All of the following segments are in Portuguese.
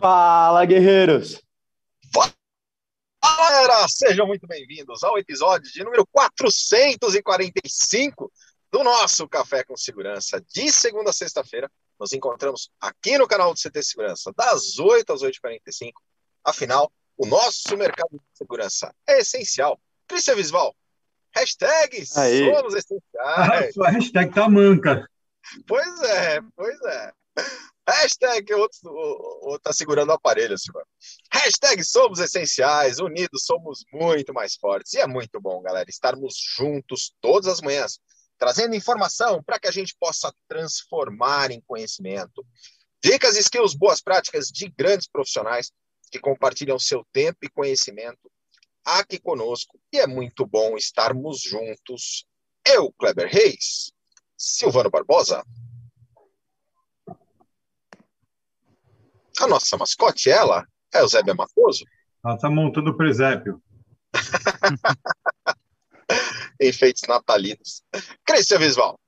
Fala, guerreiros! Fala, galera! Sejam muito bem-vindos ao episódio de número 445 do nosso Café com Segurança. De segunda a sexta-feira, nos encontramos aqui no canal do CT Segurança, das 8 às 8h45. Afinal, o nosso mercado de segurança é essencial. Cristian Visval, hashtag Aí. somos Ah, essenciais. sua hashtag tá manca. Pois é, pois é. Hashtag outro, o- o- tá segurando o aparelho, Silvano. Hashtag somos essenciais, unidos somos muito mais fortes. E é muito bom, galera, estarmos juntos todas as manhãs, trazendo informação para que a gente possa transformar em conhecimento. Dicas, skills, boas práticas de grandes profissionais que compartilham seu tempo e conhecimento aqui conosco. E é muito bom estarmos juntos. Eu, Kleber Reis, Silvano Barbosa. A nossa mascote, ela, é o Zébia Matoso. Ela tá montando o presépio. Enfeites natalinos. Cristian Visval.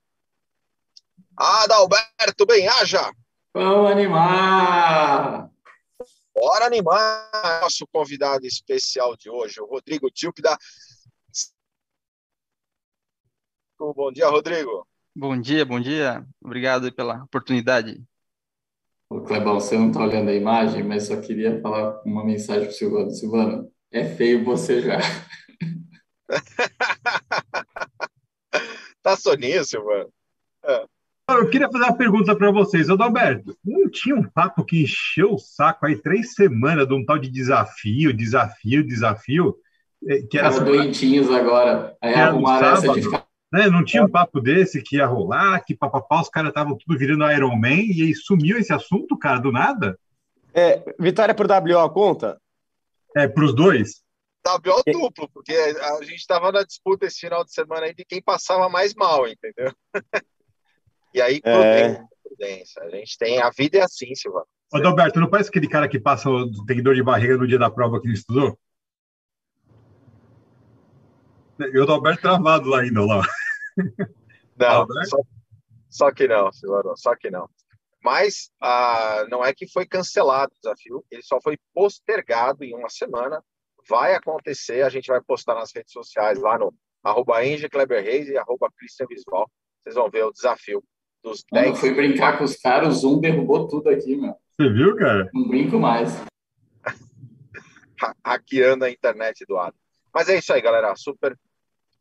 Adalberto Benhaja. Vamos animar! Bora animar nosso convidado especial de hoje, o Rodrigo Tilp da. Bom dia, Rodrigo. Bom dia, bom dia. Obrigado pela oportunidade. Ô, Clebão, você não tá olhando a imagem, mas só queria falar uma mensagem pro Silvano. Silvano, é feio você já. Tá soníssimo, mano. Eu queria fazer uma pergunta para vocês. Adalberto, não tinha um papo que encheu o saco aí três semanas de um tal de desafio, desafio, desafio, eh, que era Ficaram doentinhos agora. Aí arrumaram essa de ficar. Né? Não tinha um papo desse que ia rolar, que papapá, os caras estavam tudo virando Iron Man e aí sumiu esse assunto, cara, do nada? É, vitória por WO conta? É, pros dois. WO duplo, porque a gente tava na disputa esse final de semana aí de quem passava mais mal, entendeu? E aí, É. prudência. A gente tem. A vida é assim, Silvano. Adalberto, não parece aquele cara que passa, o- tem dor de barriga no dia da prova que não estudou? E o Adalberto travado lá ainda, lá. Não, só, só que não, Silvano, só que não. Mas ah, não é que foi cancelado o desafio, ele só foi postergado em uma semana. Vai acontecer, a gente vai postar nas redes sociais lá no arroba Reis e arroba Christian Visval. Vocês vão ver o desafio dos Quando eu 10. fui brincar com os caras, o Zoom derrubou tudo aqui, meu. Você viu, cara? Não brinco mais. ha- hackeando a internet do Adam. Mas é isso aí, galera. Super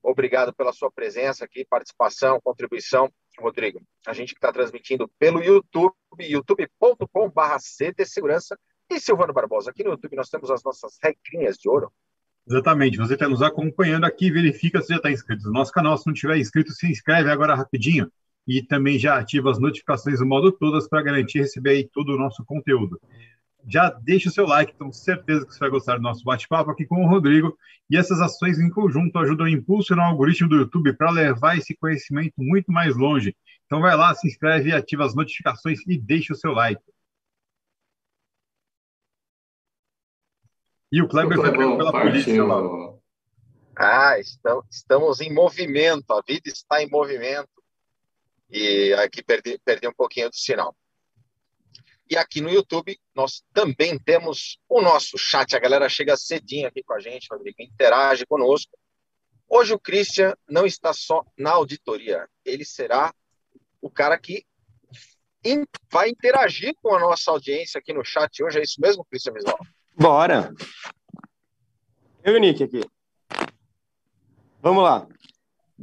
obrigado pela sua presença aqui, participação, contribuição. Rodrigo, a gente que está transmitindo pelo YouTube, youtube.com.br CT Segurança e Silvano Barbosa. Aqui no YouTube nós temos as nossas regrinhas de ouro. Exatamente. Você está nos acompanhando aqui, verifica se já está inscrito no nosso canal. Se não tiver inscrito, se inscreve agora rapidinho. E também já ativa as notificações do modo todas para garantir receber todo o nosso conteúdo. Já deixa o seu like, tenho certeza que você vai gostar do nosso bate-papo aqui com o Rodrigo. E essas ações em conjunto ajudam a impulsionar o algoritmo do YouTube para levar esse conhecimento muito mais longe. Então vai lá, se inscreve, ativa as notificações e deixa o seu like. E o Kleber foi pego pela polícia lá. Ah, estamos, estamos em movimento, a vida está em movimento. E aqui perdi, perdi um pouquinho do sinal. E aqui no YouTube nós também temos o nosso chat. A galera chega cedinho aqui com a gente, Rodrigo, interage conosco. Hoje o Christian não está só na auditoria, ele será o cara que vai interagir com a nossa audiência aqui no chat hoje. É isso mesmo, Christian Visual? Bora! Eu e o Nick aqui. Vamos lá.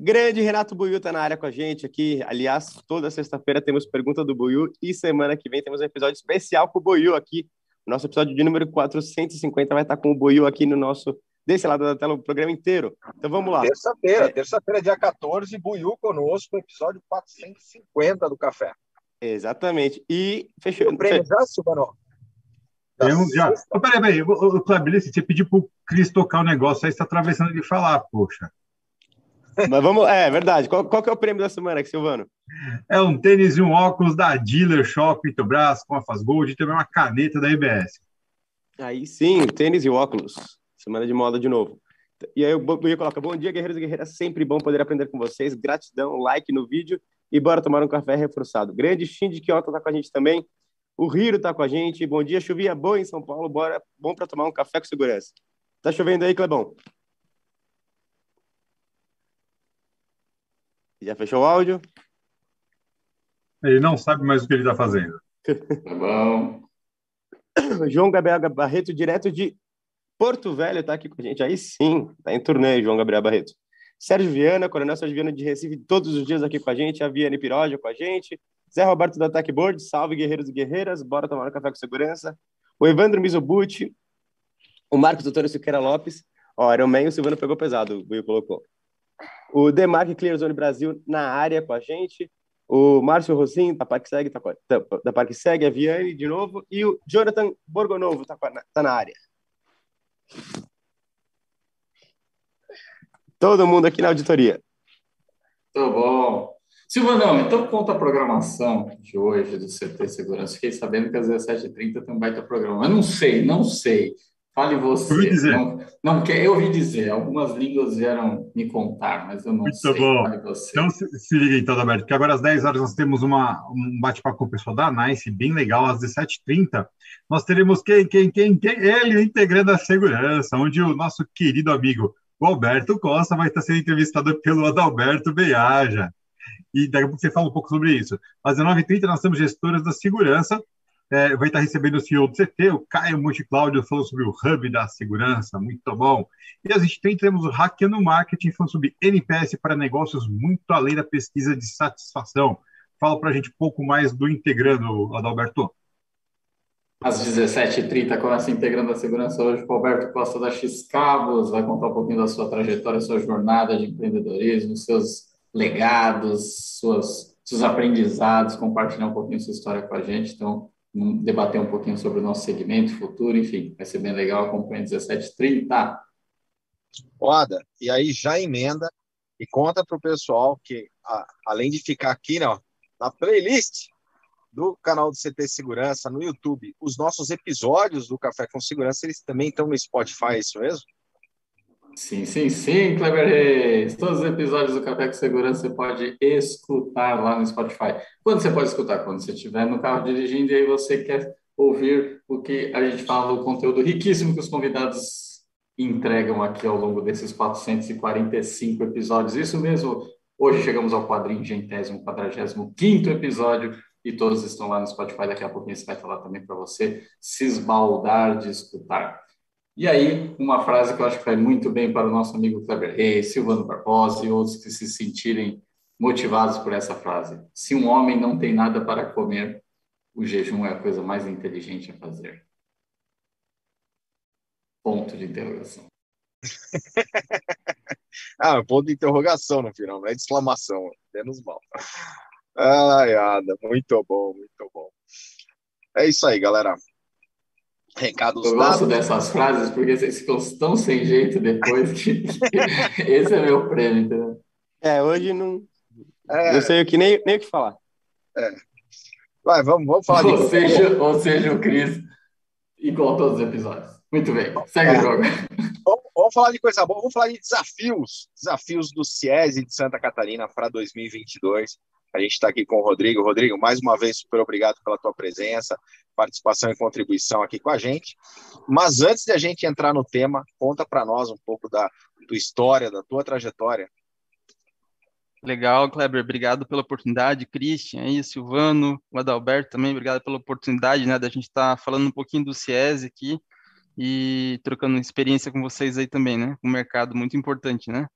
Grande Renato Buiu tá na área com a gente aqui. Aliás, toda sexta-feira temos pergunta do Buiu e semana que vem temos um episódio especial com o Buiu aqui. O nosso episódio de número 450 vai estar com o Buiu aqui no nosso, desse lado da tela, o programa inteiro. Então vamos lá. Terça-feira, É. terça-feira, dia 14, Buiu conosco, episódio 450 do Café. Exatamente. E fechou. O prêmio já, Silvano? Temos já. Ô, peraí, peraí. Se você pedir pro Cris tocar o negócio, aí você tá atravessando de falar, poxa. Mas vamos. É verdade. Qual, qual que é o prêmio da semana, Silvano? É um tênis e um óculos da Dealer Shop Itobras com a Faz Gold e também uma caneta da EBS. Aí sim, tênis e óculos. Semana de moda de novo. E aí o Buiu coloca: Bom dia, guerreiros e guerreiras. Sempre bom poder aprender com vocês. Gratidão, like no vídeo e bora tomar um café reforçado. Grande Shinji Kyoto tá com a gente também. O Riro está com a gente. Bom dia, chovia boa em São Paulo. Bora, bom para tomar um café com segurança. Tá chovendo aí, Clebão? Já fechou o áudio? Ele não sabe mais o que ele está fazendo. Tá bom. João Gabriel Barreto, direto de Porto Velho, está aqui com a gente. Aí sim, tá em turnê, João Gabriel Barreto. Sérgio Viana, Coronel Sérgio Viana de Recife, todos os dias aqui com a gente. A Viane Piroja com a gente. Zé Roberto do Ataque Board, salve guerreiros e guerreiras, bora tomar um café com segurança. O Evandro Mizobuti, o Marcos Doutor Siqueira Lopes. Ó, Iron Man, o Silvano pegou pesado, o Will colocou. O Demarque Clear Zone Brasil na área com a gente. O Márcio Rosim, da Parque Segue, tá, da Parque Segue, a Viane de novo. E o Jonathan Borgonovo, tá, tá na área. Todo mundo aqui na auditoria. Tá bom. Silvanão, então conta a programação de hoje do CT Segurança. Fiquei sabendo que às 17h30 tem um baita programa. Eu não sei, não sei. Fale você. ouvi dizer. Não, não, porque eu ouvi dizer. Algumas línguas vieram me contar, mas eu não Muito sei. bom. Fale você. Então, se, se liga então, Alberto, que agora às 10 horas nós temos uma, um bate-papo com o pessoal da NICE, bem legal, às 17h30. Nós teremos quem, quem, quem, quem? Ele, integrando a segurança, onde o nosso querido amigo, o Alberto Costa, vai estar sendo entrevistado pelo Adalberto Beaja. E daqui a pouco você fala um pouco sobre isso. Às 19h30 nós temos gestoras da segurança, é, vai estar recebendo o CEO do CT, o Caio Multicláudio, falando sobre o hub da segurança, muito bom. E às 20h30 temos o Hackeando Marketing, falando sobre NPS para negócios, muito além da pesquisa de satisfação. Fala para a gente um pouco mais do Integrando, Adalberto. Às 17h30 começa integrando a segurança hoje com o Alberto Costa da X Cabos, vai contar um pouquinho da sua trajetória, sua jornada de empreendedorismo, seus legados, suas, seus aprendizados, compartilhar um pouquinho sua história com a gente. Então, debater um pouquinho sobre o nosso segmento futuro, enfim, vai ser bem legal. Acompanhe 17h30. Roda, e aí já emenda e conta para o pessoal que, a, além de ficar aqui ó, na playlist do canal do CT Segurança no YouTube, os nossos episódios do Café com Segurança, eles também estão no Spotify, é isso mesmo? Sim, sim, sim, Kleber Reis. Todos os episódios do Café com Segurança você pode escutar lá no Spotify. Quando você pode escutar? Quando você estiver no carro dirigindo e aí você quer ouvir o que a gente fala, o conteúdo riquíssimo que os convidados entregam aqui ao longo desses 445 episódios. Isso mesmo, hoje chegamos ao quadringentésimo, quadragésimo quinto episódio e todos estão lá no Spotify. Daqui a pouquinho você vai falar também para você se esbaldar de escutar. E aí, uma frase que eu acho que vai muito bem para o nosso amigo Kleber Reis, Silvano Barbosa e outros que se sentirem motivados por essa frase. Se um homem não tem nada para comer, o jejum é a coisa mais inteligente a fazer. Ponto de interrogação. ah, ponto de interrogação no final, não é de exclamação, menos mal. Ai, Ada, muito bom, muito bom. É isso aí, galera. Recados Eu gosto dessas frases porque vocês ficam tão sem jeito depois que esse é meu prêmio, entendeu? É, hoje não. É... Eu sei o que nem, nem o que falar. É. Vai, vamos, vamos falar ou de. Seja, ou seja, o Cris, igual todos os episódios. Muito bem, segue é. o jogo. Vamos, vamos, falar de coisa boa, vamos falar de desafios. Desafios do CIESE de Santa Catarina para 2022. A gente está aqui com o Rodrigo. Rodrigo, mais uma vez, super obrigado pela tua presença, participação e contribuição aqui com a gente. Mas antes de a gente entrar no tema, conta para nós um pouco da tua história, da tua trajetória. Legal, Kleber, obrigado pela oportunidade. Christian, aí, Silvano, o Adalberto também, obrigado pela oportunidade, né, da gente estar tá falando um pouquinho do CIES aqui e trocando experiência com vocês aí também, né, um mercado muito importante, né.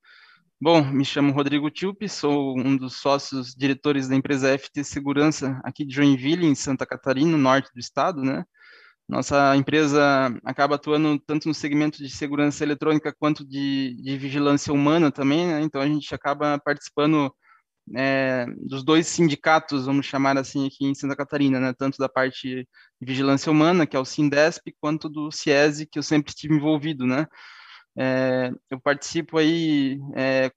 Bom, me chamo Rodrigo Tilpe, sou um dos sócios diretores da empresa FT Segurança aqui de Joinville, em Santa Catarina, norte do estado, né? Nossa empresa acaba atuando tanto no segmento de segurança eletrônica quanto de, de vigilância humana também, né? Então a gente acaba participando é, dos dois sindicatos, vamos chamar assim, aqui em Santa Catarina, né? Tanto da parte de vigilância humana, que é o Sindesp, quanto do CIESE, que eu sempre estive envolvido, né? É, eu participo aí é,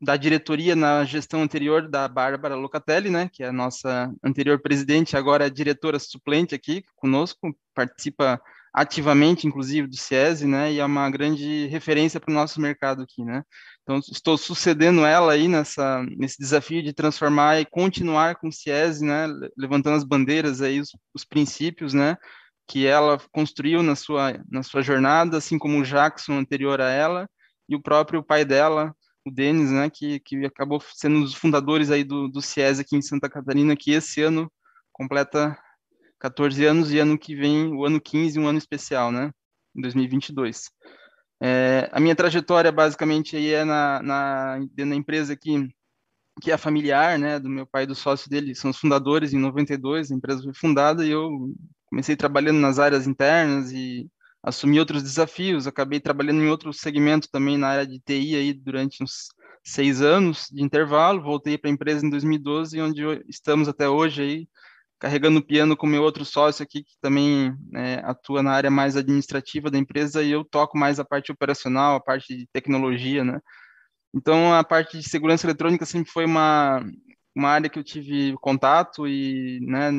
da diretoria na gestão anterior da Bárbara Locatelli, né, que é a nossa anterior presidente, agora é diretora suplente aqui conosco, participa ativamente, inclusive, do CIESE, né, e é uma grande referência para o nosso mercado aqui, né. Então, estou sucedendo ela aí nessa, nesse desafio de transformar e continuar com o CIESE, né, levantando as bandeiras aí, os, os princípios, né, que ela construiu na sua, na sua jornada, assim como o Jackson anterior a ela, e o próprio pai dela, o Denis, né, que, que acabou sendo um dos fundadores aí do, do CIES aqui em Santa Catarina, que esse ano completa 14 anos e ano que vem, o ano 15, um ano especial, né, em 2022. É, a minha trajetória basicamente aí é na, na, na empresa que, que é familiar, né, do meu pai e do sócio dele, são os fundadores em 92, a empresa foi fundada e eu comecei trabalhando nas áreas internas e assumi outros desafios. Acabei trabalhando em outro segmento também na área de TI aí durante uns seis anos de intervalo. Voltei para a empresa em 2012, onde estamos até hoje aí carregando o piano com meu outro sócio aqui que também é, atua na área mais administrativa da empresa e eu toco mais a parte operacional, a parte de tecnologia, né? Então a parte de segurança eletrônica sempre foi uma uma área que eu tive contato e, né,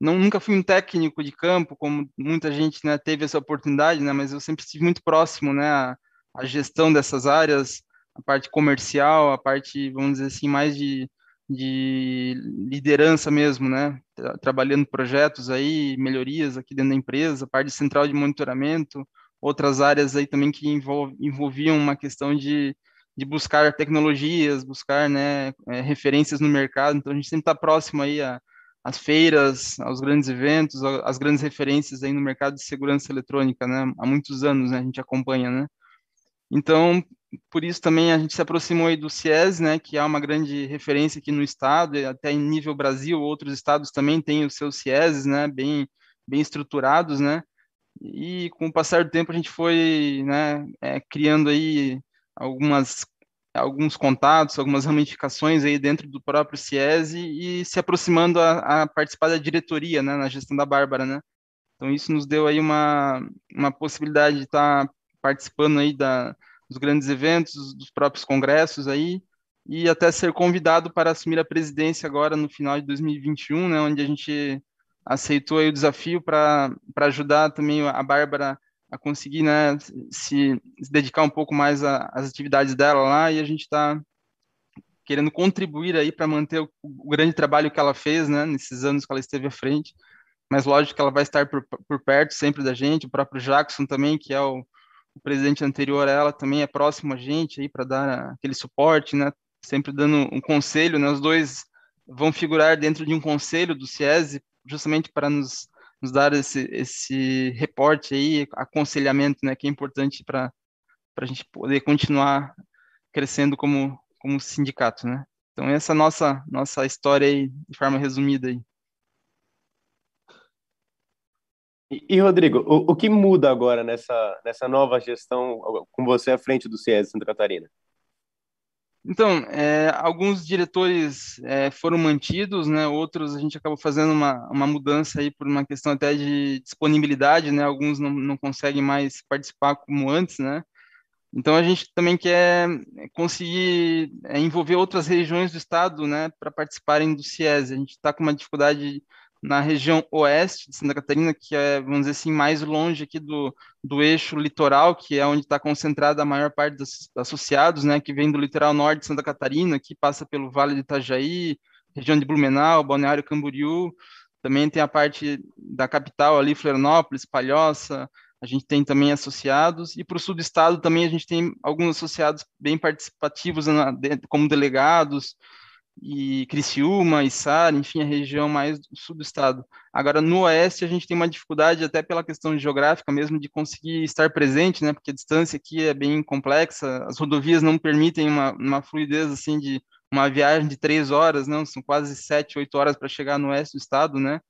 não nunca fui um técnico de campo, como muita gente né, teve essa oportunidade, né, mas eu sempre estive muito próximo né, à, à, gestão dessas áreas, a parte comercial, a parte, vamos dizer assim, mais de, de liderança mesmo, né, trabalhando projetos aí, melhorias aqui dentro da empresa, a parte central de monitoramento, outras áreas aí também que envolv, envolviam uma questão de, de buscar tecnologias, buscar né, é, referências no mercado, então a gente sempre está próximo aí a as feiras, aos grandes eventos, as grandes referências aí no mercado de segurança eletrônica, né? Há muitos anos, né? A gente acompanha, né? Então, por isso também a gente se aproximou aí do CIES, né? Que é uma grande referência aqui no estado, até em nível Brasil, outros estados também têm os seus CIES, né? Bem, bem estruturados, né? E com o passar do tempo a gente foi, né? É, criando aí algumas alguns contatos, algumas ramificações aí dentro do próprio CIESE e se aproximando a, a, participar da diretoria, né, na gestão da Bárbara, né. Então isso nos deu aí uma, uma possibilidade de estar participando aí da, dos grandes eventos, dos próprios congressos aí, e até ser convidado para assumir a presidência agora no final de 2021, né, onde a gente aceitou aí o desafio para ajudar também a Bárbara a conseguir né, se, se dedicar um pouco mais às atividades dela lá e a gente está querendo contribuir aí para manter o, o, grande trabalho que ela fez, né, nesses anos que ela esteve à frente. Mas lógico que ela vai estar por, por perto sempre da gente, o próprio Jackson também, que é o, o presidente anterior a ela, também é próximo a gente aí para dar aquele suporte, né, sempre dando um conselho, né, os dois vão figurar dentro de um conselho do CIESE, justamente para nos nos dar esse, esse reporte aí, aconselhamento, né, que é importante para a gente poder continuar crescendo como, como sindicato, né. Então, essa é a nossa, nossa história aí, de forma resumida aí. E, e Rodrigo, o, o, que muda agora nessa, nessa nova gestão com você à frente do CIES Santa Catarina? Então, é, alguns diretores é, foram mantidos, né? Outros a gente acabou fazendo uma, uma mudança aí por uma questão até de disponibilidade, né? Alguns não, não conseguem mais participar como antes, né? Então a gente também quer conseguir é, envolver outras regiões do estado, né, para participarem do CIES. A gente está com uma dificuldade na região oeste de Santa Catarina, que é, vamos dizer assim, mais longe aqui do, do eixo litoral, que é onde está concentrada a maior parte dos associados, né, que vem do litoral norte de Santa Catarina, que passa pelo Vale de Itajaí, região de Blumenau, Balneário Camboriú, também tem a parte da capital ali, Florianópolis, Palhoça, a gente tem também associados, e para o sul do estado também a gente tem alguns associados bem participativos na, como delegados, e Criciúma, Içara, enfim, a região mais sul do estado. Agora, no oeste, a gente tem uma dificuldade, até pela questão geográfica mesmo, de conseguir estar presente, né, porque a distância aqui é bem complexa, as rodovias não permitem uma, uma fluidez, assim, de uma viagem de três horas, não, são quase sete, oito horas para chegar no oeste do estado, né,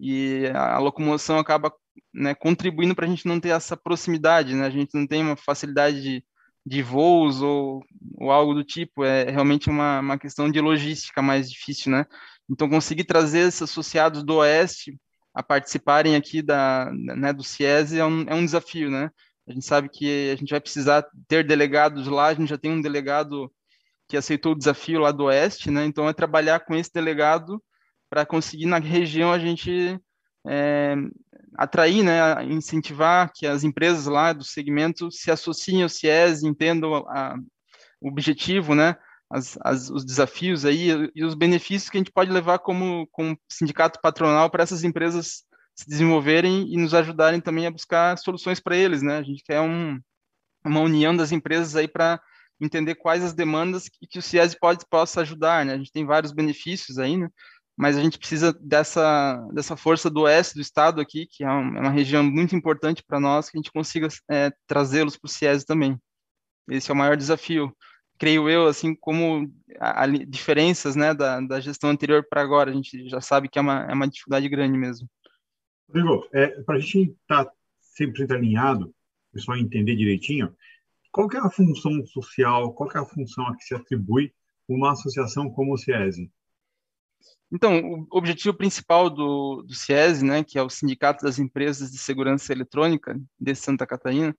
e a locomoção acaba né, contribuindo para a gente não ter essa proximidade, né, a gente não tem uma facilidade de de voos ou, ou algo do tipo, é realmente uma, uma questão de logística mais difícil, né? Então, conseguir trazer esses associados do Oeste a participarem aqui da, né, do CIESE é um, é um desafio, né? A gente sabe que a gente vai precisar ter delegados lá, a gente já tem um delegado que aceitou o desafio lá do Oeste, né? Então, é trabalhar com esse delegado para conseguir na região a gente é, atrair, né, incentivar que as empresas lá do segmento se associem ao CIES, entendam o objetivo, né, as, as, os desafios aí e os benefícios que a gente pode levar como, como sindicato patronal para essas empresas se desenvolverem e nos ajudarem também a buscar soluções para eles, né? A gente quer um, uma união das empresas aí para entender quais as demandas que, que o CIES pode possa ajudar, né? A gente tem vários benefícios aí, né? Mas a gente precisa dessa dessa força do oeste do estado aqui, que é uma, é uma região muito importante para nós, que a gente consiga é, trazê-los para o CIES também. Esse é o maior desafio creio eu, assim como a, a diferenças né, da, da gestão anterior para agora, a gente já sabe que é uma, é uma dificuldade grande mesmo. Rodrigo, é, para a gente estar tá sempre alinhado, o pessoal entender direitinho, qual é a função social, qual é a função a que se atribui uma associação como o CIESE? Então, o objetivo principal do, do CIESE, né, que é o Sindicato das Empresas de Segurança Eletrônica de Santa Catarina,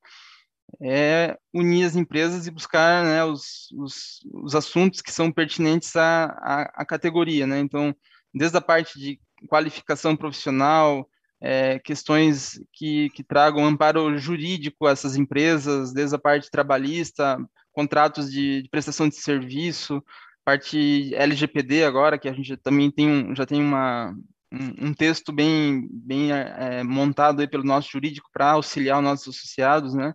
é unir as empresas e buscar né, os, os, os, assuntos que são pertinentes à, à, à, categoria. Né? Então, desde a parte de qualificação profissional, é, questões que, que tragam amparo jurídico a essas empresas, desde a parte trabalhista, contratos de, de prestação de serviço, parte LGPD agora, que a gente também tem um, já tem uma, um, um texto bem, bem é, montado aí pelo nosso jurídico para auxiliar os nossos associados, né?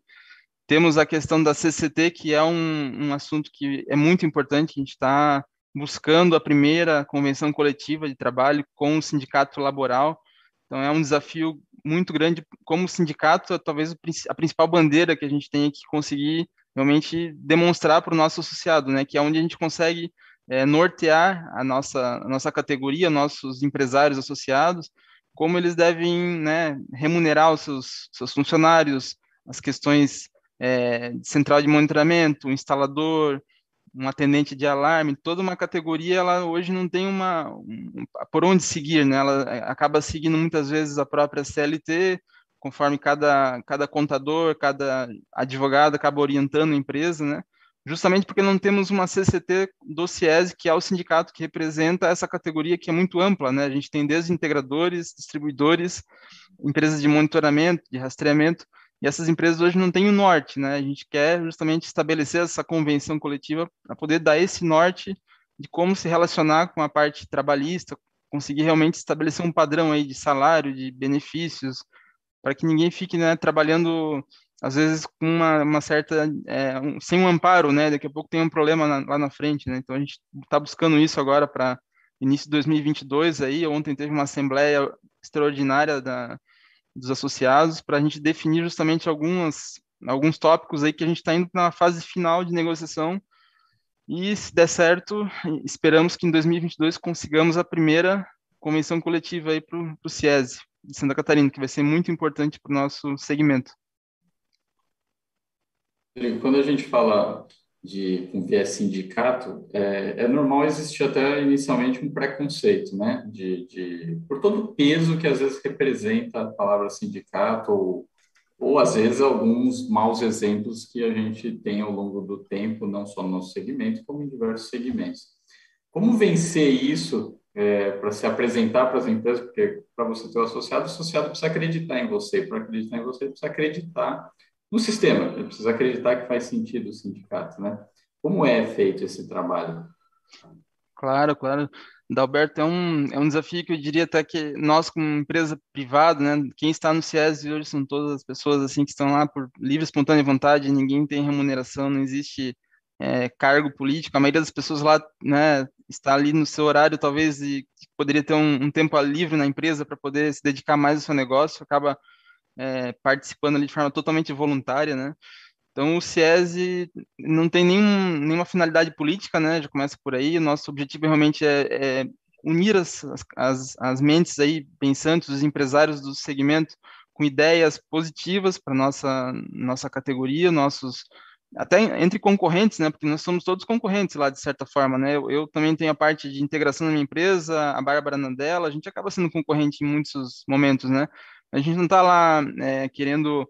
Temos a questão da CCT, que é um, um assunto que é muito importante, a gente está buscando a primeira convenção coletiva de trabalho com o sindicato laboral, então é um desafio muito grande como sindicato, talvez a principal bandeira que a gente tem que conseguir realmente demonstrar para o nosso associado, né, que é onde a gente consegue é, nortear a nossa, a nossa categoria, nossos empresários associados, como eles devem né, remunerar os seus, seus funcionários, as questões é, central de monitoramento, um instalador, um atendente de alarme, toda uma categoria, ela hoje não tem uma um, por onde seguir, né? Ela é, acaba seguindo muitas vezes a própria CLT, conforme cada cada contador, cada advogado acaba orientando a empresa, né? Justamente porque não temos uma CCT do CIES, que é o sindicato que representa essa categoria que é muito ampla, né? A gente tem desde integradores, distribuidores, empresas de monitoramento, de rastreamento, e essas empresas hoje não têm o norte, né? A gente quer justamente estabelecer essa convenção coletiva para poder dar esse norte de como se relacionar com a parte trabalhista, conseguir realmente estabelecer um padrão aí de salário, de benefícios, para que ninguém fique né, trabalhando às vezes com uma, uma certa é, um, sem um amparo, né? Daqui a pouco tem um problema na, lá na frente, né? Então a gente está buscando isso agora para início de 2022 aí. Ontem teve uma assembleia extraordinária da dos associados para a gente definir justamente algumas, alguns tópicos aí que a gente está indo na fase final de negociação e se der certo, esperamos que em 2022 consigamos a primeira convenção coletiva aí para o CIESE de Santa Catarina, que vai ser muito importante para o nosso segmento. Quando a gente fala de um viés sindicato, é, é, normal existir até inicialmente um preconceito, né? De, de, por todo o peso que às vezes representa a palavra sindicato, ou, ou às vezes alguns maus exemplos que a gente tem ao longo do tempo, não só no nosso segmento, como em diversos segmentos. Como vencer isso é, para se apresentar para as empresas? Porque para você ter o um associado, o associado precisa acreditar em você. Para acreditar em você, precisa acreditar no sistema. Ele precisa acreditar que faz sentido o sindicato, né? Como é feito esse trabalho? Claro, claro. Dalberto, é um, é um desafio que eu diria até que nós, como empresa privada, né, quem está no CIES hoje são todas as pessoas assim que estão lá por livre, espontânea vontade, ninguém tem remuneração, não existe é, cargo político, a maioria das pessoas lá né, está ali no seu horário, talvez, e poderia ter um, um tempo livre na empresa para poder se dedicar mais ao seu negócio, acaba é, participando ali de forma totalmente voluntária, né? Então, o SIESE não tem nenhum, nenhuma finalidade política, né? Já começa por aí. O nosso objetivo realmente é, é unir as, as, as mentes aí pensantes, os empresários do segmento, com ideias positivas para nossa nossa categoria, nossos até entre concorrentes, né? Porque nós somos todos concorrentes lá de certa forma, né? Eu, eu também tenho a parte de integração na minha empresa, a Bárbara Nandela, a gente acaba sendo concorrente em muitos momentos, né? A gente não está lá é, querendo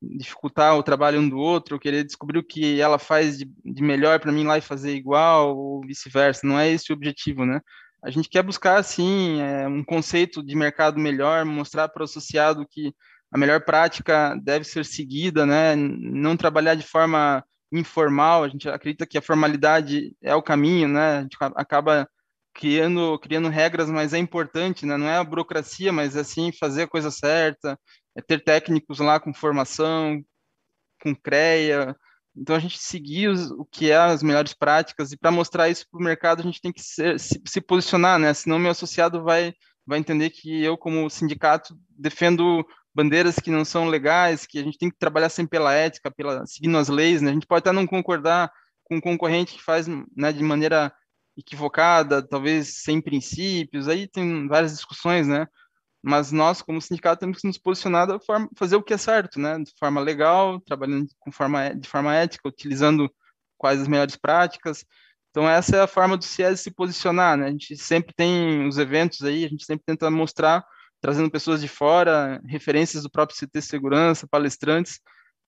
dificultar o trabalho um do outro, querer descobrir o que ela faz de, de melhor para mim lá e fazer igual, ou vice-versa. Não é esse o objetivo, né? a gente quer buscar, assim, é, um conceito de mercado melhor, mostrar para o associado que a melhor prática deve ser seguida, né? Não trabalhar de forma informal, a gente acredita que a formalidade é o caminho, né? A gente acaba criando, criando regras, mas é importante, né? Não é a burocracia, mas é sim fazer a coisa certa, é ter técnicos lá com formação, com CREA, então a gente seguir os, o que é as melhores práticas e para mostrar isso para o mercado a gente tem que ser, se, se, posicionar, né? Senão meu associado vai vai entender que eu como sindicato defendo bandeiras que não são legais, que a gente tem que trabalhar sempre pela ética, pela seguindo as leis, né? A gente pode até não concordar com um concorrente que faz, né, de maneira equivocada, talvez sem princípios, aí tem várias discussões, né? mas nós, como sindicato, temos que nos posicionar de forma, fazer o que é certo, né? De forma legal, trabalhando com forma, de forma ética, utilizando quais as melhores práticas. Então, essa é a forma do CIES se posicionar, né? A gente sempre tem os eventos aí, a gente sempre tenta mostrar, trazendo pessoas de fora, referências do próprio CT Segurança, palestrantes,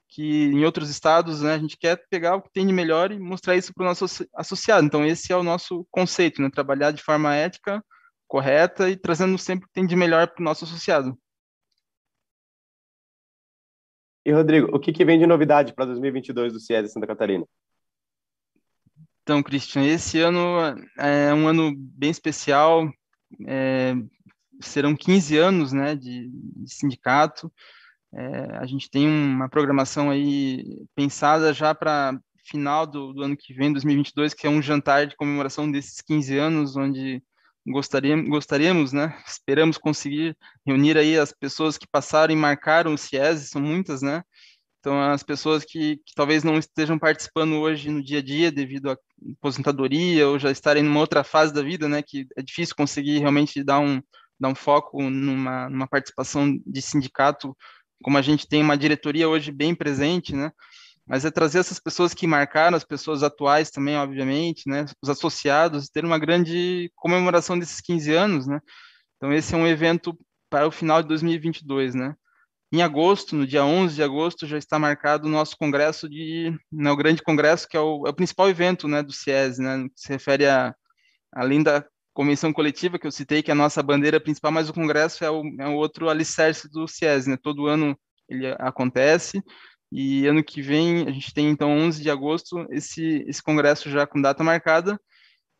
que em outros estados, né, a gente quer pegar o que tem de melhor e mostrar isso para o nosso associado. Então, esse é o nosso conceito, né? Trabalhar de forma ética, correta e trazendo sempre o que tem de melhor para o nosso associado. E, Rodrigo, o que, que vem de novidade para 2022 do CIES de Santa Catarina? Então, Christian, esse ano é um ano bem especial. É, serão 15 anos né, de, de sindicato. É, a gente tem uma programação aí pensada já para final do, do, ano que vem, 2022, que é um jantar de comemoração desses 15 anos, onde gostaríamos, gostaríamos, né? Esperamos conseguir reunir aí as pessoas que passaram e marcaram o CIES, são muitas, né? Então, as pessoas que, que, talvez não estejam participando hoje no dia a dia devido à aposentadoria ou já estarem numa outra fase da vida, né? Que é difícil conseguir realmente dar um, dar um foco numa, numa participação de sindicato, como a gente tem uma diretoria hoje bem presente, né? mas é trazer essas pessoas que marcaram, as pessoas atuais também, obviamente, né, os associados, ter uma grande comemoração desses 15 anos, né, então esse é um evento para o final de 2022, né. Em agosto, no dia 11 de agosto, já está marcado o nosso congresso de, né, o grande congresso, que é o, é o principal evento, né, do CIES, né, que se refere a, além da convenção coletiva que eu citei, que é a nossa bandeira principal, mas o congresso é o, é o outro alicerce do CIES, né, todo ano ele acontece, e ano que vem, a gente tem então 11 de agosto, esse, esse congresso já com data marcada.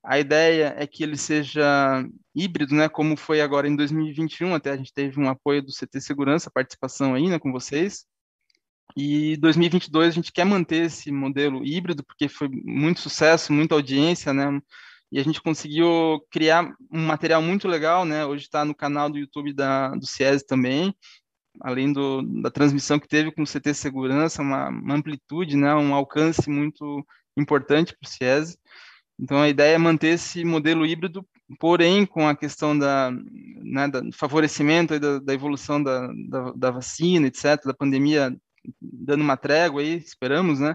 A ideia é que ele seja híbrido, né, como foi agora em 2021, até a gente teve um apoio do CT Segurança, participação aí, né, com vocês. E 2022 a gente quer manter esse modelo híbrido, porque foi muito sucesso, muita audiência, né, e a gente conseguiu criar um material muito legal, né, hoje está no canal do YouTube da, do CIES também, além do, da transmissão que teve com o CT Segurança, uma, uma amplitude, né, um alcance muito importante para o CIES. Então, a ideia é manter esse modelo híbrido, porém, com a questão da, né, da favorecimento da, da, evolução da, da, da, vacina, etc., da pandemia dando uma trégua aí, esperamos, né?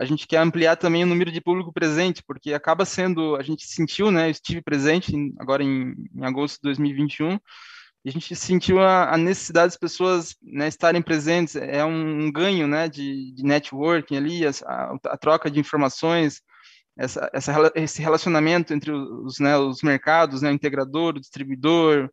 A gente quer ampliar também o número de público presente, porque acaba sendo, a gente sentiu, né? Eu estive presente agora em, em agosto de 2021, e a gente sentiu a, a necessidade das pessoas né, estarem presentes, é um, um ganho né, de, de, networking ali, a, a, troca de informações, essa, essa, esse relacionamento entre os, né, os mercados, né, o integrador, o distribuidor,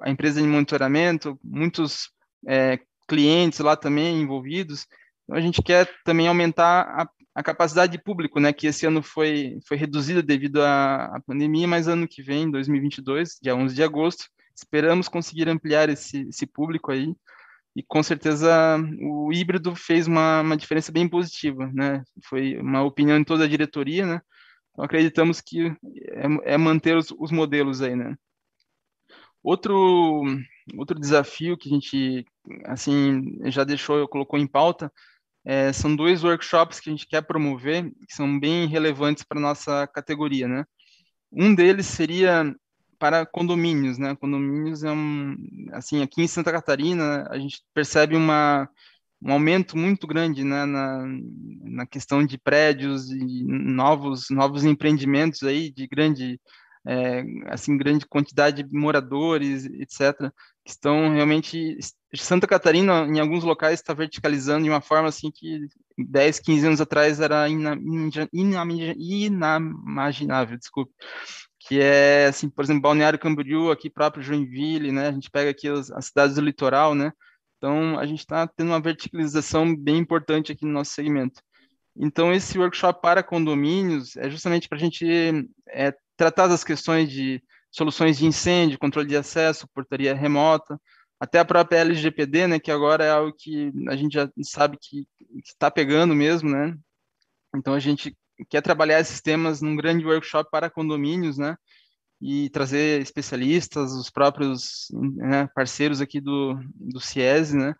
a empresa de monitoramento, muitos é, clientes lá também envolvidos. Então, a gente quer também aumentar a, a capacidade de público, né, que esse ano foi, foi reduzida devido à, à pandemia, mas ano que vem, 2022, dia 11 de agosto, Esperamos conseguir ampliar esse, esse público aí e com certeza o híbrido fez uma, uma diferença bem positiva, né? Foi uma opinião em toda a diretoria, né? Então acreditamos que é, é manter os, os, modelos aí, né? Outro outro desafio que a gente assim já deixou, colocou em pauta, é, são dois workshops que a gente quer promover que são bem relevantes para nossa categoria, né? Um deles seria para condomínios, né? Condomínios é um, assim, aqui em Santa Catarina a gente percebe uma um aumento muito grande né, na, na questão de prédios e novos novos empreendimentos aí de grande é, assim grande quantidade de moradores etc que estão realmente Santa Catarina em alguns locais está verticalizando de uma forma assim que 10 15 anos atrás era inimaginável desculpe que é, assim, por exemplo, Balneário Camboriú, aqui próprio Joinville, né? A gente pega aqui as, as cidades do litoral, né? Então, a gente está tendo uma verticalização bem importante aqui no nosso segmento. Então, esse workshop para condomínios é justamente para a gente é, tratar das questões de soluções de incêndio, controle de acesso, portaria remota, até a própria LGPD, né, que agora é algo que a gente já sabe que está pegando mesmo, né? Então, a gente quer trabalhar esses temas num grande workshop para condomínios, né? E trazer especialistas, os próprios né, parceiros aqui do, do CIES, né?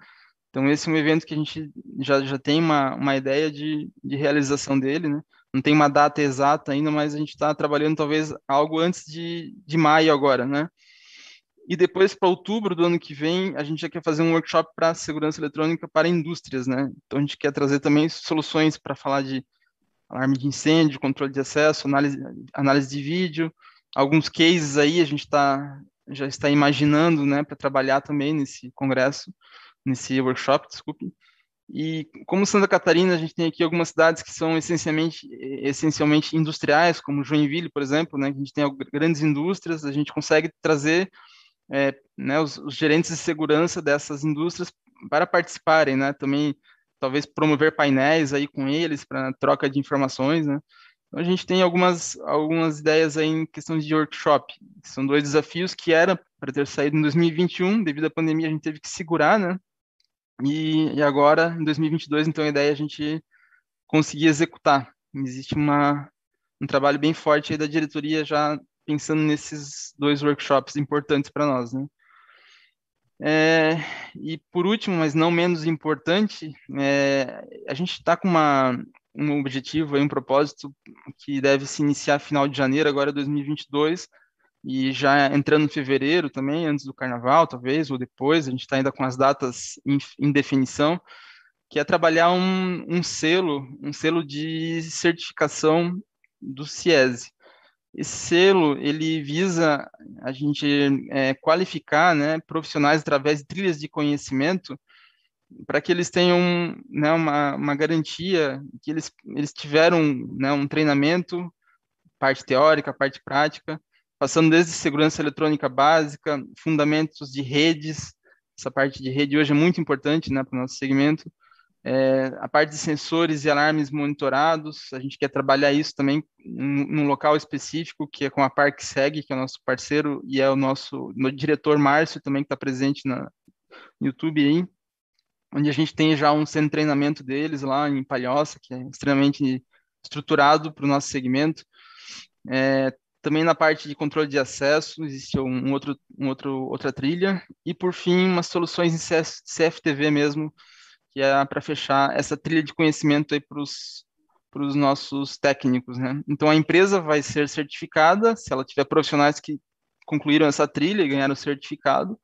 Então, esse é um evento que a gente já, já tem uma, uma ideia de, de realização dele, né? Não tem uma data exata ainda, mas a gente está trabalhando talvez algo antes de, de maio agora, né? E depois, para outubro do ano que vem, a gente já quer fazer um workshop para segurança eletrônica para indústrias, né? Então, a gente quer trazer também soluções para falar de alarme de incêndio, controle de acesso, análise, análise de vídeo, alguns cases aí a gente tá, já está imaginando, né, para trabalhar também nesse congresso, nesse workshop, desculpe. E como Santa Catarina, a gente tem aqui algumas cidades que são essencialmente, essencialmente industriais, como Joinville, por exemplo, né, que a gente tem grandes indústrias, a gente consegue trazer é, né, os, os gerentes de segurança dessas indústrias para participarem, né, também talvez promover painéis aí com eles para troca de informações, né? Então, a gente tem algumas, algumas ideias aí em questão de workshop. São dois desafios que eram para ter saído em 2021, devido à pandemia a gente teve que segurar, né? E, e agora, em 2022, então a ideia é a gente conseguir executar. Existe uma, um trabalho bem forte aí da diretoria já pensando nesses dois workshops importantes para nós, né? É, e por último, mas não menos importante, é, a gente está com uma, um objetivo, um propósito que deve se iniciar final de janeiro, agora 2022, e já entrando em fevereiro também, antes do carnaval, talvez, ou depois, a gente está ainda com as datas em, em, definição, que é trabalhar um, um selo, um selo de certificação do CIESE. Esse selo ele visa a gente é, qualificar né, profissionais através de trilhas de conhecimento para que eles tenham né, uma, uma garantia que eles, eles tiveram né, um treinamento, parte teórica, parte prática, passando desde segurança eletrônica básica, fundamentos de redes, essa parte de rede hoje é muito importante né, para o nosso segmento, é, a parte de sensores e alarmes monitorados, a gente quer trabalhar isso também num local específico, que é com a ParkSeg, que é o nosso parceiro, e é o nosso no diretor Márcio também, que está presente na, no YouTube aí, onde a gente tem já um centro de treinamento deles lá em Palhoça, que é extremamente estruturado para o nosso segmento. É, também na parte de controle de acesso, existe um outro, um outro, outra trilha. E, por fim, umas soluções em CFTV mesmo, que é para fechar essa trilha de conhecimento aí para os nossos técnicos, né? Então a empresa vai ser certificada se ela tiver profissionais que concluíram essa trilha e ganharam o certificado,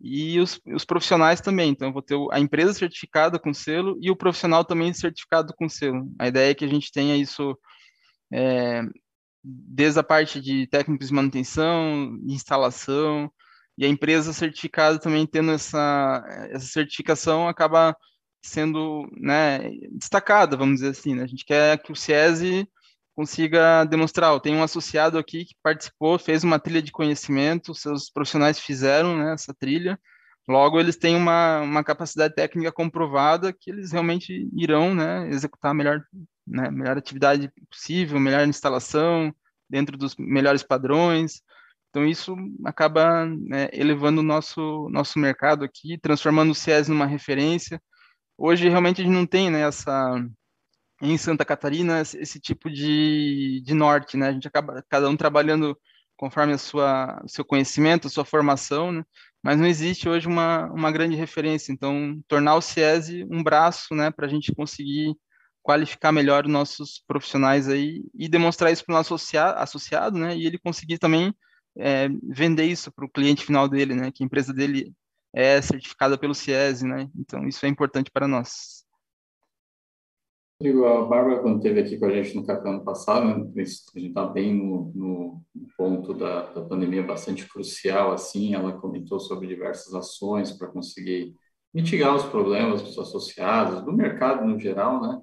e os, os profissionais também. Então, eu vou ter a empresa certificada com selo e o profissional também certificado com selo. A ideia é que a gente tenha isso é, desde a parte de técnicos de manutenção, instalação, e a empresa certificada também tendo essa, essa certificação acaba sendo né, destacada, vamos dizer assim. Né? A gente quer que o CIESE consiga demonstrar. Tenho um associado aqui que participou, fez uma trilha de conhecimento, seus profissionais fizeram né, essa trilha. Logo, eles têm uma, uma capacidade técnica comprovada que eles realmente irão né, executar a melhor, né, melhor atividade possível, melhor instalação, dentro dos melhores padrões. Então, isso acaba né, elevando o nosso, nosso mercado aqui, transformando o CIES numa referência. Hoje, realmente, a gente não tem né, essa, em Santa Catarina esse tipo de, de norte, né? A gente acaba cada um trabalhando conforme a sua seu conhecimento, a sua formação, né? Mas não existe hoje uma, uma grande referência. Então, tornar o CIESE um braço, né, para a gente conseguir qualificar melhor os nossos profissionais aí e demonstrar isso para o nosso associado, associado, né? E ele conseguir também é, vender isso para o cliente final dele, né? Que a empresa dele é certificada pelo CIESE, né? Então, isso é importante para nós. A Bárbara, quando esteve aqui com a gente no café ano passado, né, a gente está bem no, no, ponto da, da, pandemia bastante crucial, assim, ela comentou sobre diversas ações para conseguir mitigar os problemas dos associados, do mercado no geral, né?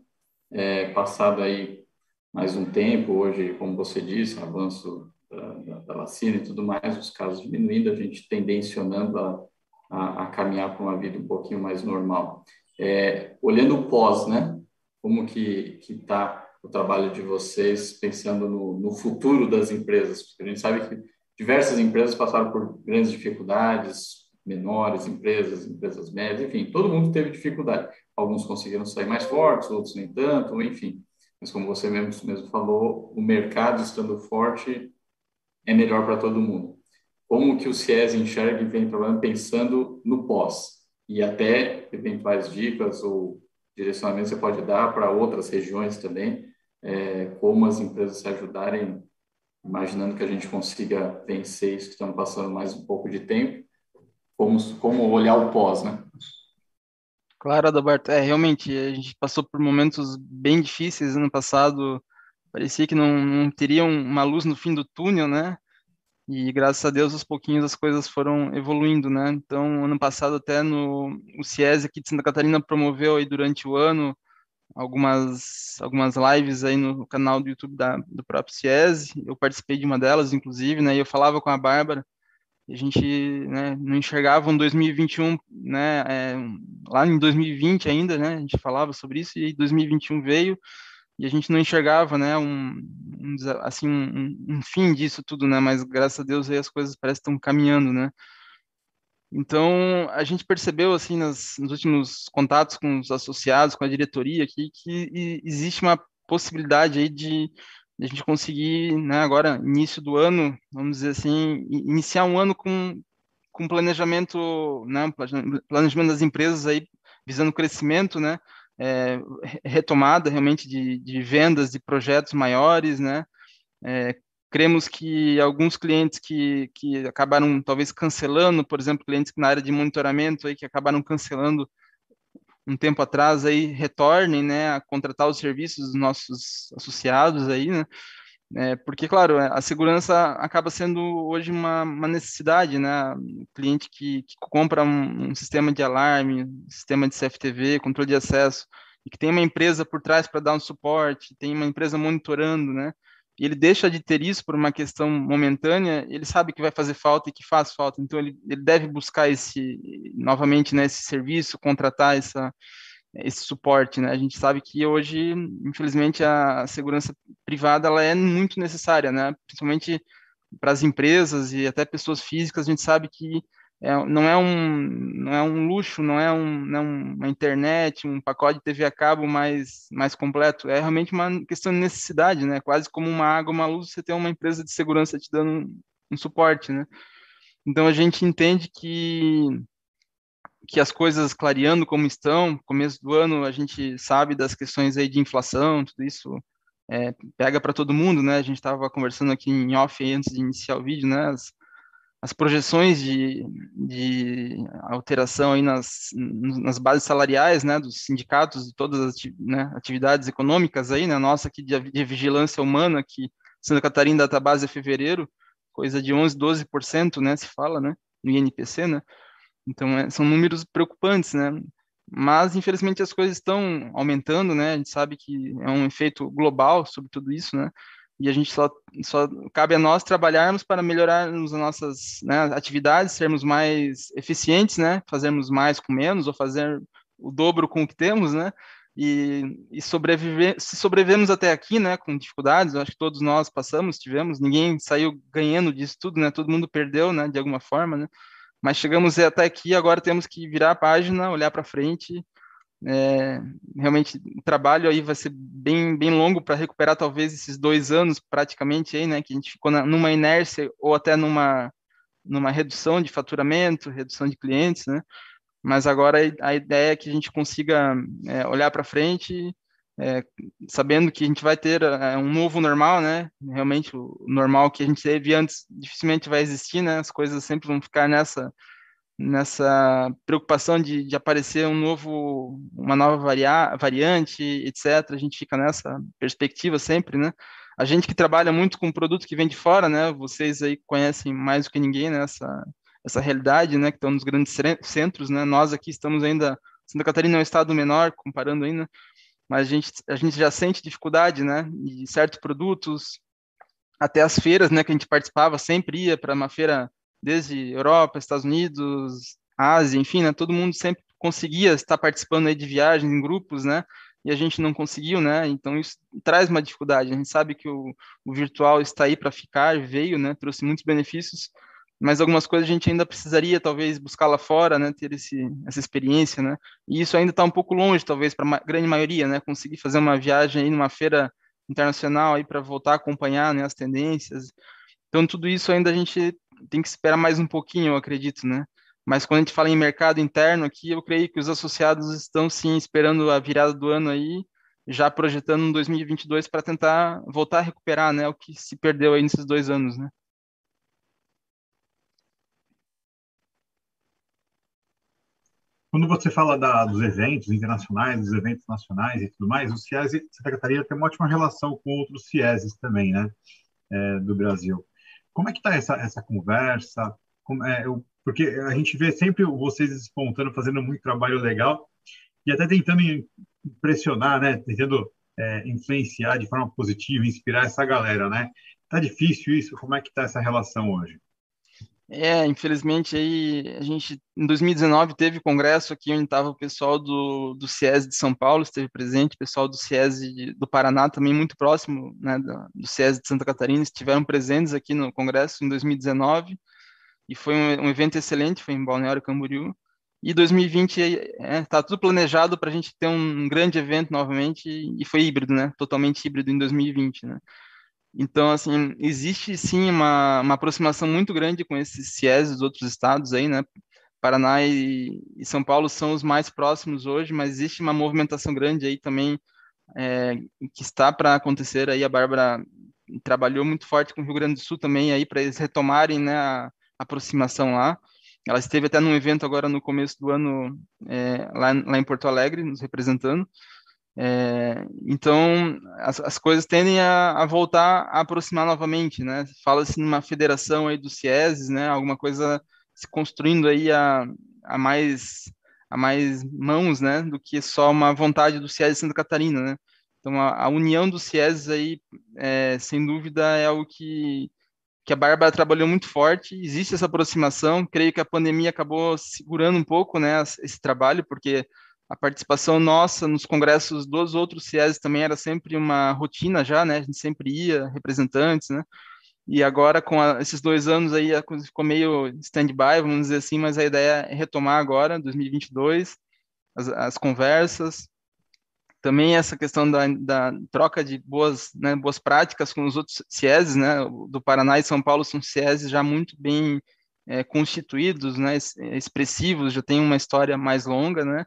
É, passado aí mais um tempo, hoje, como você disse, avanço da, da, vacina e tudo mais, os casos diminuindo, a gente tendencionando a, a, a caminhar para uma vida um pouquinho mais normal. É, olhando o pós, né? Como que está o trabalho de vocês pensando no, no futuro das empresas? Porque a gente sabe que diversas empresas passaram por grandes dificuldades, menores empresas, empresas médias, enfim, todo mundo teve dificuldade. Alguns conseguiram sair mais fortes, outros nem tanto, enfim. Mas como você mesmo, mesmo falou, o mercado estando forte é melhor para todo mundo. Como que o CIES enxerga e vem trabalhando pensando no pós? E até eventuais dicas ou direcionamentos você pode dar para outras regiões também, é, como as empresas se ajudarem, imaginando que a gente consiga vencer isso que estamos passando mais um pouco de tempo, como, como olhar o pós, né? Claro, Adalberto, é, realmente, a gente passou por momentos bem difíceis ano passado, parecia que não, não teria uma luz no fim do túnel, né? E graças a Deus, aos pouquinhos as coisas foram evoluindo, né? Então, ano passado até no o CIES aqui de Santa Catarina promoveu aí durante o ano algumas algumas lives aí no canal do YouTube da, do próprio CIES. Eu participei de uma delas, inclusive, né? E eu falava com a Bárbara a gente né, não enxergava um 2021, né, é, lá em 2020 ainda, né, a gente falava sobre isso, e 2021 veio, e a gente não enxergava, né, um, um assim, um, um, fim disso tudo, né, mas graças a Deus aí as coisas parecem estão caminhando, né. Então, a gente percebeu, assim, nas, nos últimos contatos com os associados, com a diretoria aqui, que existe uma possibilidade aí de a gente conseguir, né, agora, início do ano, vamos dizer assim, iniciar um ano com, com planejamento, né, planejamento das empresas aí, visando crescimento, né, é, retomada realmente de, de vendas de projetos maiores, né, é, cremos que alguns clientes que, que acabaram talvez cancelando, por exemplo, clientes na área de monitoramento aí que acabaram cancelando um tempo atrás aí retornem, né, a contratar os serviços dos nossos associados aí, né, é, porque, claro, a segurança acaba sendo hoje uma, uma necessidade, né, o cliente que, que compra um, um, sistema de alarme, sistema de CFTV, controle de acesso, e que tem uma empresa por trás para dar um suporte, tem uma empresa monitorando, né, e ele deixa de ter isso por uma questão momentânea, ele sabe que vai fazer falta e que faz falta, então ele, ele deve buscar esse, novamente, né, esse serviço, contratar essa, esse suporte, né? A gente sabe que hoje, infelizmente, a segurança privada ela é muito necessária, né? Principalmente para as empresas e até pessoas físicas, a gente sabe que é, não, é um, não é um luxo, não é, um, não é uma internet, um pacote de TV a cabo mais, mais completo, é realmente uma questão de necessidade, né? Quase como uma água, uma luz, você tem uma empresa de segurança te dando um, um suporte, né? Então a gente entende que que as coisas clareando como estão, começo do ano a gente sabe das questões aí de inflação, tudo isso é, pega para todo mundo, né? A gente estava conversando aqui em off antes de iniciar o vídeo, né? As, as projeções de, de alteração aí nas, nas bases salariais, né, dos sindicatos de todas as né, atividades econômicas aí, né, nossa aqui de, de, vigilância humana, que Santa Catarina data base é fevereiro, coisa de 11, 12%, né, se fala, né, no INPC, né, então é, são números preocupantes, né, mas infelizmente as coisas estão aumentando, né, a gente sabe que é um efeito global sobre tudo isso, né, e a gente só, só cabe a nós trabalharmos para melhorarmos as nossas né, atividades, sermos mais eficientes, né, fazermos mais com menos ou fazer o dobro com o que temos, né, e, e sobreviver, se sobrevivemos até aqui, né, com dificuldades, acho que todos nós passamos, tivemos, ninguém saiu ganhando disso tudo, né, todo mundo perdeu, né, de alguma forma, né, mas chegamos até aqui, agora temos que virar a página, olhar para frente. É, realmente o trabalho aí vai ser bem, bem longo para recuperar talvez esses dois anos praticamente aí, né, que a gente ficou na, numa inércia ou até numa, numa redução de faturamento, redução de clientes, né, mas agora a ideia é que a gente consiga é, olhar para frente, é, sabendo que a gente vai ter é, um novo normal, né, realmente o normal que a gente teve antes dificilmente vai existir, né, as coisas sempre vão ficar nessa nessa preocupação de, de aparecer um novo, uma nova varia, variante, etc. A gente fica nessa perspectiva sempre, né? A gente que trabalha muito com produto que vem de fora, né? Vocês aí conhecem mais do que ninguém né? essa, essa realidade, né? Que estão nos grandes centros, né? Nós aqui estamos ainda Santa Catarina é um estado menor comparando ainda, mas a gente a gente já sente dificuldade, né? De certos produtos, até as feiras, né, que a gente participava, sempre ia para uma feira desde Europa, Estados Unidos, Ásia, enfim, né, todo mundo sempre conseguia estar participando aí de viagens em grupos, né, e a gente não conseguiu, né, então isso traz uma dificuldade, a gente sabe que o, o virtual está aí para ficar, veio, né, trouxe muitos benefícios, mas algumas coisas a gente ainda precisaria talvez buscar lá fora, né, ter esse, essa experiência, né, e isso ainda está um pouco longe, talvez, para a grande maioria, né, conseguir fazer uma viagem aí numa feira internacional aí para voltar a acompanhar, né, as tendências, então tudo isso ainda a gente tem que esperar mais um pouquinho, eu acredito, né, mas quando a gente fala em mercado interno aqui, eu creio que os associados estão sim esperando a virada do ano aí, já projetando um 2022 para tentar voltar a recuperar, né, o que se perdeu aí nesses dois anos, né. Quando você fala da, dos eventos internacionais, dos eventos nacionais e tudo mais, o CIESE Santa Catarina tem uma ótima relação com outros CIESes também, né, é, do Brasil. Como é que está essa, essa conversa? Como, é, eu, porque a gente vê sempre vocês espontando, fazendo muito trabalho legal e até tentando impressionar, né, tentando é, influenciar de forma positiva, inspirar essa galera, né? Tá difícil isso? Como é que tá essa relação hoje? É, infelizmente aí a gente em 2019 teve congresso aqui onde estava o pessoal do, do CIES de São Paulo, esteve presente, o pessoal do CIES do Paraná também muito próximo, né, do, CIES de Santa Catarina, estiveram presentes aqui no congresso em 2019 e foi um, um evento excelente, foi em Balneário Camboriú. E 2020 está é, tá tudo planejado para a gente ter um grande evento novamente e foi híbrido, né? Totalmente híbrido em 2020, né? Então, assim, existe sim uma, uma aproximação muito grande com esses CIES dos outros estados aí, né? Paraná e, e, São Paulo são os mais próximos hoje, mas existe uma movimentação grande aí também é, que está para acontecer aí. A Bárbara trabalhou muito forte com o Rio Grande do Sul também aí para eles retomarem né, a aproximação lá. Ela esteve até num evento agora no começo do ano é, lá, lá em Porto Alegre, nos representando. É, então, as, as, coisas tendem a, a, voltar a aproximar novamente, né? Fala-se numa federação aí dos CIESes, né? Alguma coisa se construindo aí a, a mais a mais mãos, né? Do que só uma vontade do CIES de Santa Catarina, né? Então, a, a união dos CIESes aí, é, sem dúvida, é algo que, que a Bárbara trabalhou muito forte. Existe essa aproximação. Creio que a pandemia acabou segurando um pouco, né? Esse trabalho, porque a participação nossa nos congressos dos outros CIES também era sempre uma rotina já, né? A gente sempre ia, representantes, né? E agora, com a, esses dois anos aí, a coisa ficou meio stand-by, vamos dizer assim, mas a ideia é retomar agora, 2022, as, as conversas. Também essa questão da, da troca de boas, né, boas práticas com os outros CIESs, né? Do Paraná e São Paulo são CIESs já muito bem é, constituídos, né? Expressivos, já tem uma história mais longa, né?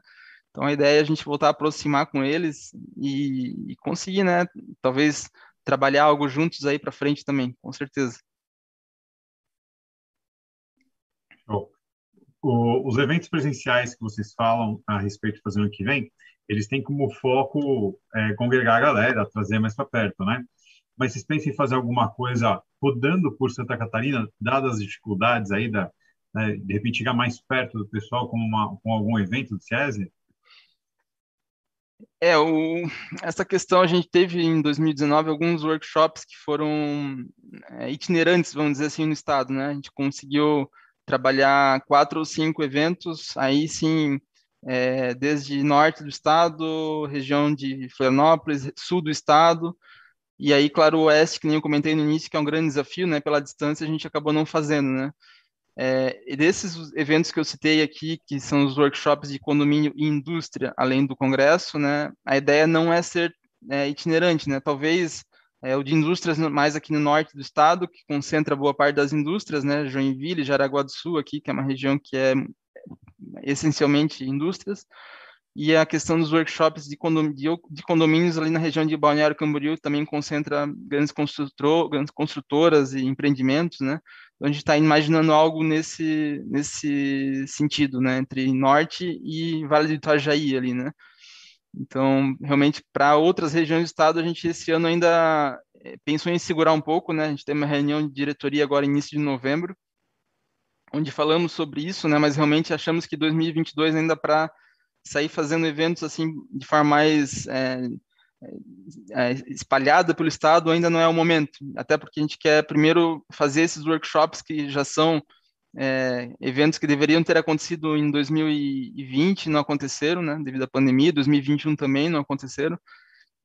Então a ideia é a gente voltar a aproximar com eles e, e conseguir, né? Talvez trabalhar algo juntos aí para frente também, com certeza. O, os eventos presenciais que vocês falam a respeito fazer ano que vem, eles têm como foco é, congregar a galera, trazer mais para perto, né? Mas vocês pensam em fazer alguma coisa rodando por Santa Catarina, dadas as dificuldades aí da, né, de repente chegar mais perto do pessoal com, uma, com algum evento do CIESE? É, o, essa questão a gente teve em 2019 alguns workshops que foram é, itinerantes, vamos dizer assim, no estado, né? A gente conseguiu trabalhar quatro ou cinco eventos, aí sim, é, desde norte do estado, região de Florianópolis, sul do estado, e aí, claro, o oeste, que nem eu comentei no início, que é um grande desafio, né? Pela distância, a gente acabou não fazendo, né? É, e desses eventos que eu citei aqui, que são os workshops de condomínio e indústria, além do congresso, né, a ideia não é ser é, itinerante, né, talvez é, o de indústrias mais aqui no norte do estado, que concentra boa parte das indústrias, né, Joinville, Jaraguá do Sul aqui, que é uma região que é essencialmente indústrias, e a questão dos workshops de, condom, de, condomínios ali na região de Balneário Camboriú também concentra grandes, grandes construtoras e empreendimentos, né, a gente está imaginando algo nesse, nesse sentido, né, entre norte e Vale do Itajaí ali, né. Então, realmente, para outras regiões do estado, a gente esse ano ainda eh, pensou em segurar um pouco, né, a gente tem uma reunião de diretoria agora, início de novembro, onde falamos sobre isso, né, mas realmente achamos que 2022 ainda para sair fazendo eventos assim de forma mais é, é, espalhada pelo estado ainda não é o momento, até porque a gente quer primeiro fazer esses workshops que já são é, eventos que deveriam ter acontecido em 2020 não aconteceram, né, devido à pandemia, 2021 também não aconteceram,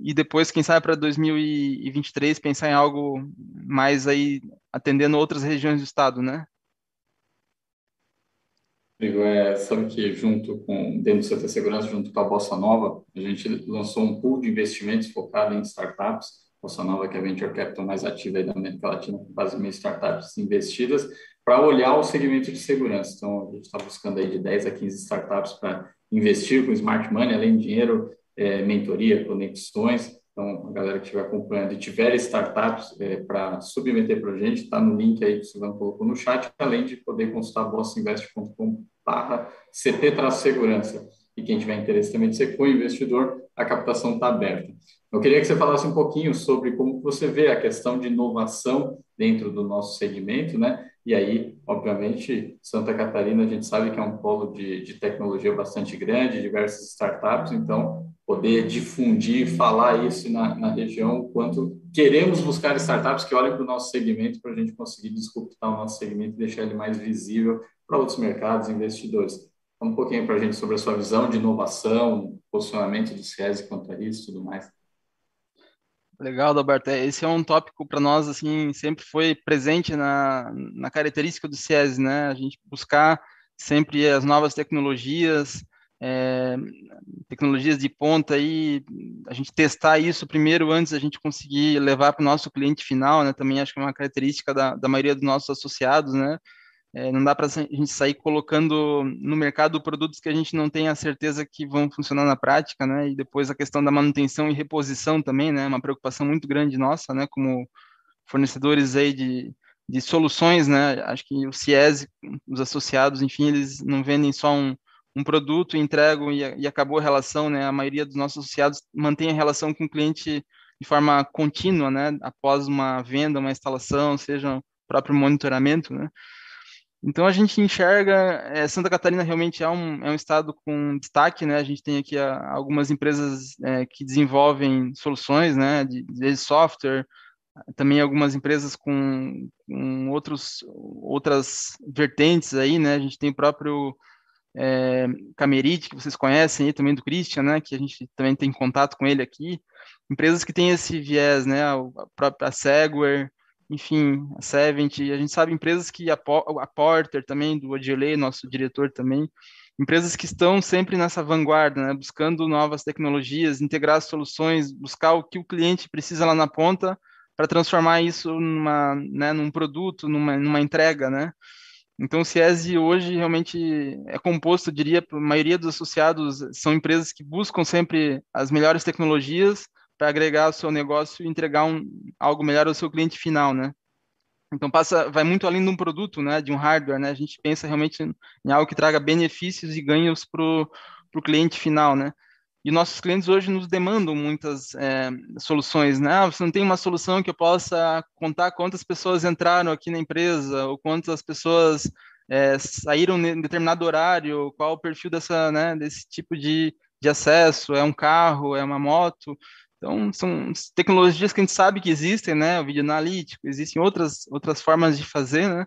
e depois, quem sabe, para 2023 pensar em algo mais aí atendendo outras regiões do estado, né? Rodrigo, é, sabe que junto com, dentro do setor de segurança, junto com a Bossa Nova, a gente lançou um pool de investimentos focado em startups. Bossa Nova, que é a venture capital mais ativa aí da América Latina, com quase mil startups investidas, para olhar o segmento de segurança. Então, a gente está buscando aí de 10 a 15 startups para investir com smart money, além de dinheiro, é, mentoria, conexões. Então, a galera que estiver acompanhando e tiver startups é, para submeter para a gente, está no link aí que o Silvano colocou no chat, além de poder consultar bossinvest.com barra CT-segurança. E quem tiver interesse também de ser co-investidor, a captação está aberta. Eu queria que você falasse um pouquinho sobre como você vê a questão de inovação dentro do nosso segmento, né? E aí, obviamente, Santa Catarina a gente sabe que é um polo de, de tecnologia bastante grande, diversas startups, então poder difundir, falar isso na, na região, quanto queremos buscar startups que olhem para o nosso segmento para a gente conseguir disruptar o nosso segmento e deixar ele mais visível para outros mercados, investidores. Fala um pouquinho para a gente sobre a sua visão de inovação, posicionamento do SESI quanto a isso e tudo mais. Legal, Alberto. É, esse é um tópico para nós, assim, sempre foi presente na, na característica do SESI, né? A gente buscar sempre as novas tecnologias, é, tecnologias de ponta aí, a gente testar isso primeiro antes a gente conseguir levar para o nosso cliente final, né? Também acho que é uma característica da, da maioria dos nossos associados, né? É, não dá para a gente sair colocando no mercado produtos que a gente não tem a certeza que vão funcionar na prática, né? E depois a questão da manutenção e reposição também, né? Uma preocupação muito grande nossa, né? Como fornecedores aí de, de soluções, né? Acho que o CIES, os associados, enfim, eles não vendem só um, um produto, entregam e, e acabou a relação, né? A maioria dos nossos associados mantém a relação com o cliente de forma contínua, né? Após uma venda, uma instalação, seja o próprio monitoramento, né? Então a gente enxerga, é, Santa Catarina realmente é um, é um estado com destaque, né? A gente tem aqui a, algumas empresas é, que desenvolvem soluções, né, de, de software, também algumas empresas com, com outros, outras vertentes aí, né? A gente tem o próprio é, Camerite, que vocês conhecem aí também do Christian, né? Que a gente também tem contato com ele aqui. Empresas que têm esse viés, né? A própria Segware, enfim, a Sevent, a gente sabe empresas que a, a Porter também, do Odilei, nosso diretor também, empresas que estão sempre nessa vanguarda, né, buscando novas tecnologias, integrar soluções, buscar o que o cliente precisa lá na ponta para transformar isso numa, né, num produto, numa, numa entrega, né? Então, o CIESE hoje realmente é composto, eu diria, a maioria dos associados são empresas que buscam sempre as melhores tecnologias, para agregar o seu negócio e entregar um, algo melhor ao seu cliente final, né? Então passa, vai muito além de um produto, né, de um hardware, né? A gente pensa realmente em algo que traga benefícios e ganhos para o cliente final, né? E nossos clientes hoje nos demandam muitas é, soluções, né? Ah, você não tem uma solução que eu possa contar quantas pessoas entraram aqui na empresa ou quantas pessoas é, saíram em determinado horário, qual o perfil dessa, né, desse tipo de, de acesso, é um carro, é uma moto. Então, são tecnologias que a gente sabe que existem, né? O vídeo analítico, existem outras, outras formas de fazer, né?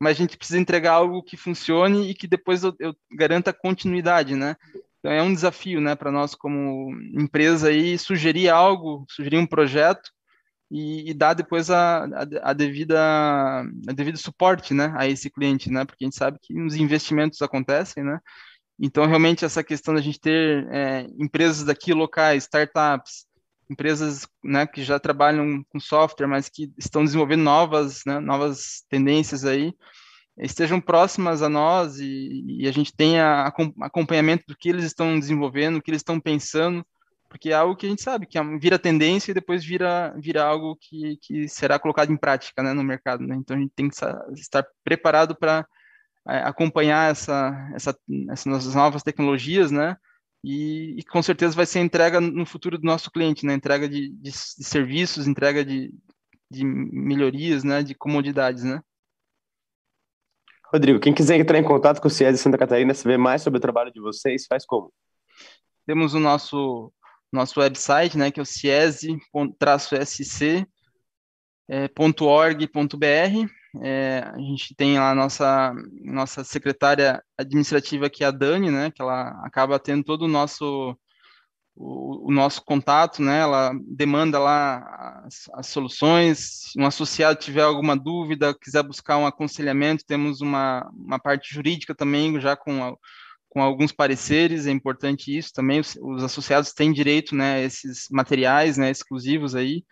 Mas a gente precisa entregar algo que funcione e que depois eu, eu garanta continuidade, né? Então, é um desafio, né, para nós como empresa aí, sugerir algo, sugerir um projeto e, e dar depois a, a, a, devida, a devido suporte, né, a esse cliente, né? Porque a gente sabe que os investimentos acontecem, né? Então, realmente, essa questão da gente ter é, empresas daqui locais, startups, empresas né, que já trabalham com software, mas que estão desenvolvendo novas, né, novas tendências aí, estejam próximas a nós e, e a gente tenha acompanhamento do que eles estão desenvolvendo, o que eles estão pensando, porque é algo que a gente sabe que é vira tendência e depois vira, vira algo que, que será colocado em prática né, no mercado. Né? Então a gente tem que estar preparado para é, acompanhar essa, essa, essas novas tecnologias, né? e, e, com certeza vai ser entrega no futuro do nosso cliente, né? Entrega de, de, de serviços, entrega de, de melhorias, né? De comodidades, né? Rodrigo, quem quiser entrar em contato com o CIES de Santa Catarina, saber mais sobre o trabalho de vocês, faz como? Temos o nosso nosso website, né, que é o ciese-sc.org.br. É, a gente tem lá a nossa, nossa secretária administrativa, que é a Dani, né, que ela acaba tendo todo o nosso o, o, nosso contato, né? Ela demanda lá as, as, soluções. Um associado tiver alguma dúvida, quiser buscar um aconselhamento, temos uma, uma parte jurídica também, já com, a, com alguns pareceres. É importante isso também. Os, os, associados têm direito, né? A esses materiais, né? Exclusivos aí.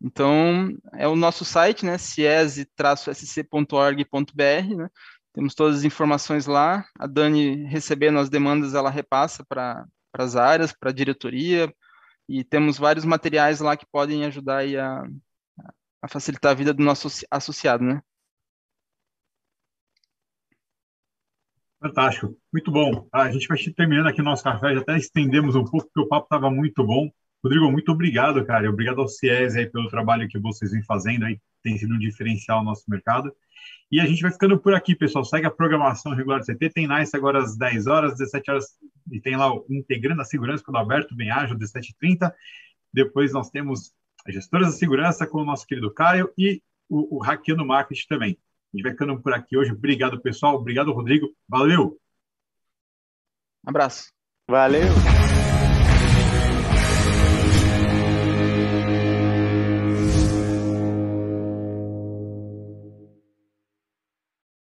Então, é o nosso site, né? ciese-sc.org.br, né? Temos todas as informações lá. A Dani recebendo as demandas, ela repassa para para as áreas, para a diretoria, e temos vários materiais lá que podem ajudar a, a facilitar a vida do nosso associado, né? Fantástico, muito bom. A gente vai terminando aqui o nosso café, já até estendemos um pouco, porque o papo estava muito bom. Rodrigo, muito obrigado, cara. Obrigado ao CIES aí pelo trabalho que vocês vêm fazendo aí, tem sido um diferencial no nosso mercado. E a gente vai ficando por aqui, pessoal. Segue a programação regular do CT. Tem Nice agora às 10 horas, 17 horas, e tem lá o Integrando a Segurança com o Alberto bem ágil, 17h30. Depois nós temos a Gestoras da Segurança com o nosso querido Caio e o, o Hackeando Marketing também. A gente vai ficando por aqui hoje. Obrigado, pessoal. Obrigado, Rodrigo. Valeu! Um abraço. Valeu!